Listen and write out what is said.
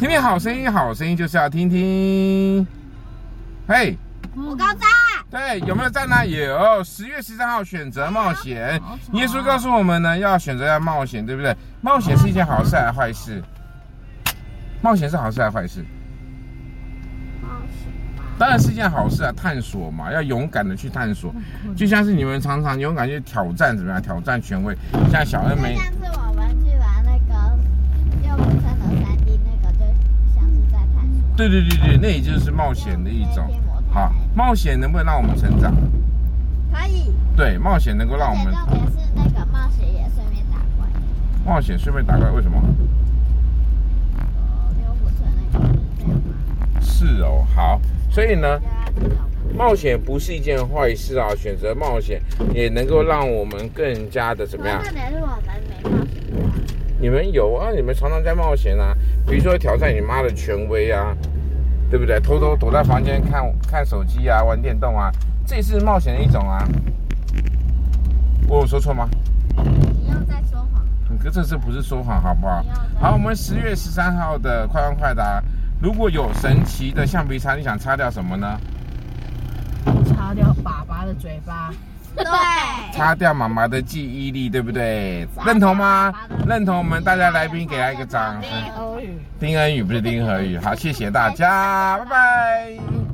听听好声音，好声音就是要听听。嘿，我刚在。对，有没有在呢？有。十月十三号选择冒险，耶稣告诉我们呢，要选择要冒险，对不对？冒险是一件好事还是坏事？冒险是好事还是坏事？冒险当然是一件好事啊，探索嘛，要勇敢的去探索，就像是你们常常勇敢去挑战怎么样？挑战权威，像小恩没。对对对对，那也就是冒险的一种。好，冒险能不能让我们成长？可以。对，冒险能够让我们。重点是那个冒险也顺便打怪。冒险顺便打怪，为什么？是哦，好，所以呢，冒险不是一件坏事啊。选择冒险也能够让我们更加的怎么样？是我们没冒险。你们有啊？你们常常在冒险啊，比如说挑战你妈的权威啊。对不对？偷偷躲在房间看看手机啊，玩电动啊，这也是冒险的一种啊。我有说错吗？你要再说谎。可这次不是说谎，好不好？好，我们十月十三号的快问快答，如果有神奇的橡皮擦，你想擦掉什么呢？擦掉爸爸的嘴巴。对。擦掉妈妈的记忆力，对不对？认同吗？认同，我们大家来宾给他一个掌声。丁恩宇不是丁和宇，好，谢谢大家，拜拜。